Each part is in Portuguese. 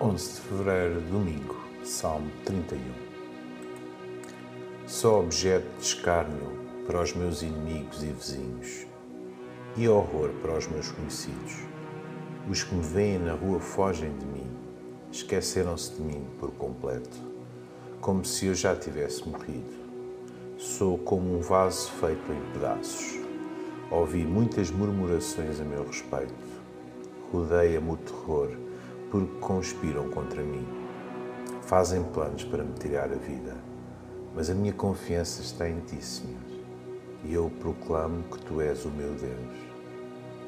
11 de fevereiro, domingo, Salmo 31. Sou objeto de escárnio para os meus inimigos e vizinhos, e horror para os meus conhecidos. Os que me veem na rua fogem de mim, esqueceram-se de mim por completo, como se eu já tivesse morrido. Sou como um vaso feito em pedaços. Ouvi muitas murmurações a meu respeito. Rodeia-me o terror porque conspiram contra mim. Fazem planos para me tirar a vida, mas a minha confiança está em Ti, Senhor, e eu proclamo que Tu és o meu Deus.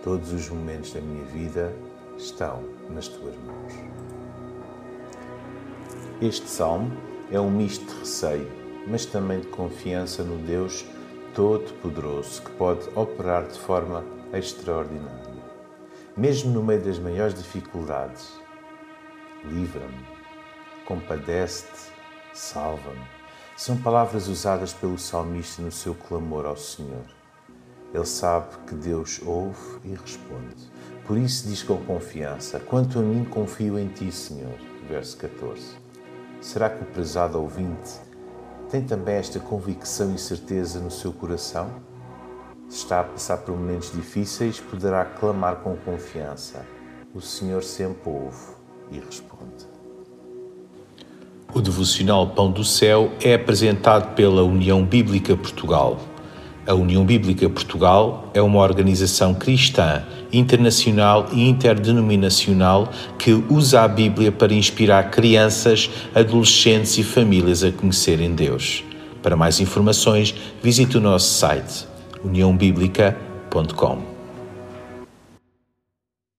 Todos os momentos da minha vida estão nas Tuas mãos. Este salmo é um misto de receio, mas também de confiança no Deus Todo-Poderoso que pode operar de forma extraordinária. Mesmo no meio das maiores dificuldades, livra-me, compadece-te, salva-me. São palavras usadas pelo salmista no seu clamor ao Senhor. Ele sabe que Deus ouve e responde. Por isso diz com confiança: Quanto a mim, confio em ti, Senhor. Verso 14. Será que o prezado ouvinte tem também esta convicção e certeza no seu coração? Se está a passar por momentos difíceis, poderá clamar com confiança: O Senhor sempre ouve e responde. O devocional Pão do Céu é apresentado pela União Bíblica Portugal. A União Bíblica Portugal é uma organização cristã, internacional e interdenominacional que usa a Bíblia para inspirar crianças, adolescentes e famílias a conhecerem Deus. Para mais informações, visite o nosso site uniãobíblica.com.